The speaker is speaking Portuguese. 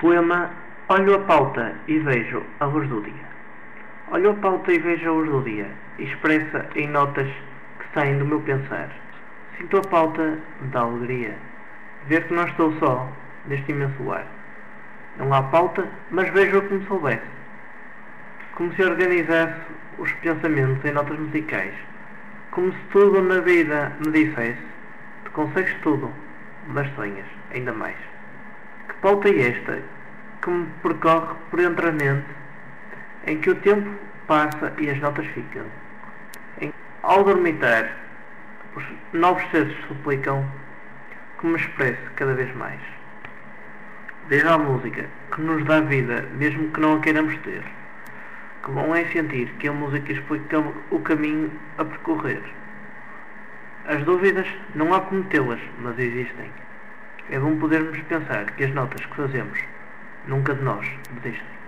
Poema Olho a pauta e vejo a luz do dia. Olho a pauta e vejo a luz do dia, expressa em notas que saem do meu pensar. Sinto a pauta da alegria, ver que não estou só neste imenso lar. Não há pauta, mas vejo-a como se houvesse. Como se organizasse os pensamentos em notas musicais. Como se tudo na vida me dissesse: Tu consegues tudo, mas sonhas ainda mais. Pauta é esta que me percorre por mente, em que o tempo passa e as notas ficam? Em, ao dormitar, os novos seres suplicam que me expresse cada vez mais. Desde a música, que nos dá vida, mesmo que não a queiramos ter. Que bom é sentir que a música explica o caminho a percorrer. As dúvidas não há como tê-las, mas existem. É bom podermos pensar que as notas que fazemos nunca de nós desistem.